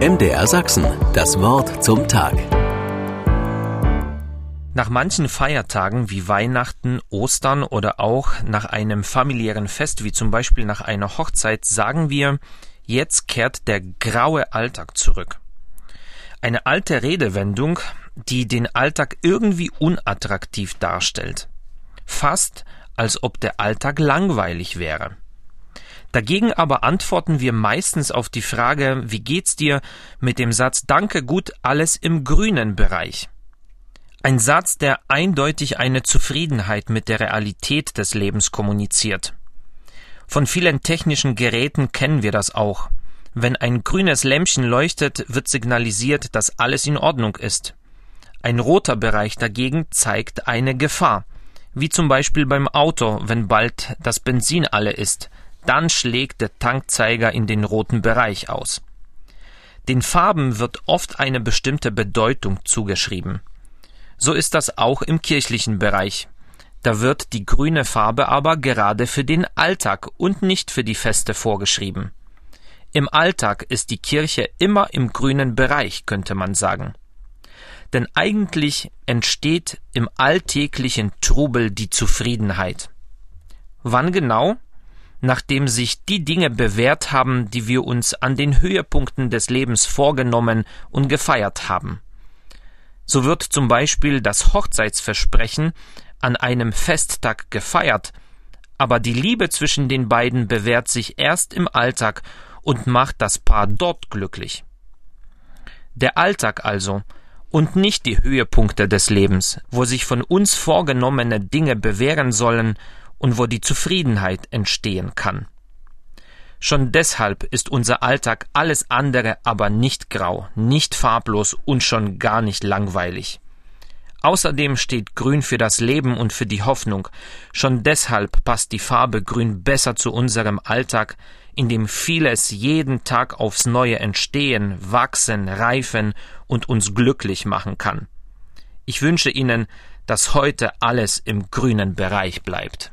MDR Sachsen, das Wort zum Tag. Nach manchen Feiertagen wie Weihnachten, Ostern oder auch nach einem familiären Fest wie zum Beispiel nach einer Hochzeit sagen wir, jetzt kehrt der graue Alltag zurück. Eine alte Redewendung, die den Alltag irgendwie unattraktiv darstellt. Fast als ob der Alltag langweilig wäre. Dagegen aber antworten wir meistens auf die Frage, wie geht's dir, mit dem Satz Danke gut, alles im grünen Bereich. Ein Satz, der eindeutig eine Zufriedenheit mit der Realität des Lebens kommuniziert. Von vielen technischen Geräten kennen wir das auch. Wenn ein grünes Lämpchen leuchtet, wird signalisiert, dass alles in Ordnung ist. Ein roter Bereich dagegen zeigt eine Gefahr, wie zum Beispiel beim Auto, wenn bald das Benzin alle ist, dann schlägt der Tankzeiger in den roten Bereich aus. Den Farben wird oft eine bestimmte Bedeutung zugeschrieben. So ist das auch im kirchlichen Bereich. Da wird die grüne Farbe aber gerade für den Alltag und nicht für die Feste vorgeschrieben. Im Alltag ist die Kirche immer im grünen Bereich, könnte man sagen. Denn eigentlich entsteht im alltäglichen Trubel die Zufriedenheit. Wann genau? Nachdem sich die Dinge bewährt haben, die wir uns an den Höhepunkten des Lebens vorgenommen und gefeiert haben. So wird zum Beispiel das Hochzeitsversprechen an einem Festtag gefeiert, aber die Liebe zwischen den beiden bewährt sich erst im Alltag und macht das Paar dort glücklich. Der Alltag also, und nicht die Höhepunkte des Lebens, wo sich von uns vorgenommene Dinge bewähren sollen und wo die Zufriedenheit entstehen kann. Schon deshalb ist unser Alltag alles andere aber nicht grau, nicht farblos und schon gar nicht langweilig. Außerdem steht Grün für das Leben und für die Hoffnung. Schon deshalb passt die Farbe Grün besser zu unserem Alltag, in dem vieles jeden Tag aufs Neue entstehen, wachsen, reifen und uns glücklich machen kann. Ich wünsche Ihnen, dass heute alles im grünen Bereich bleibt.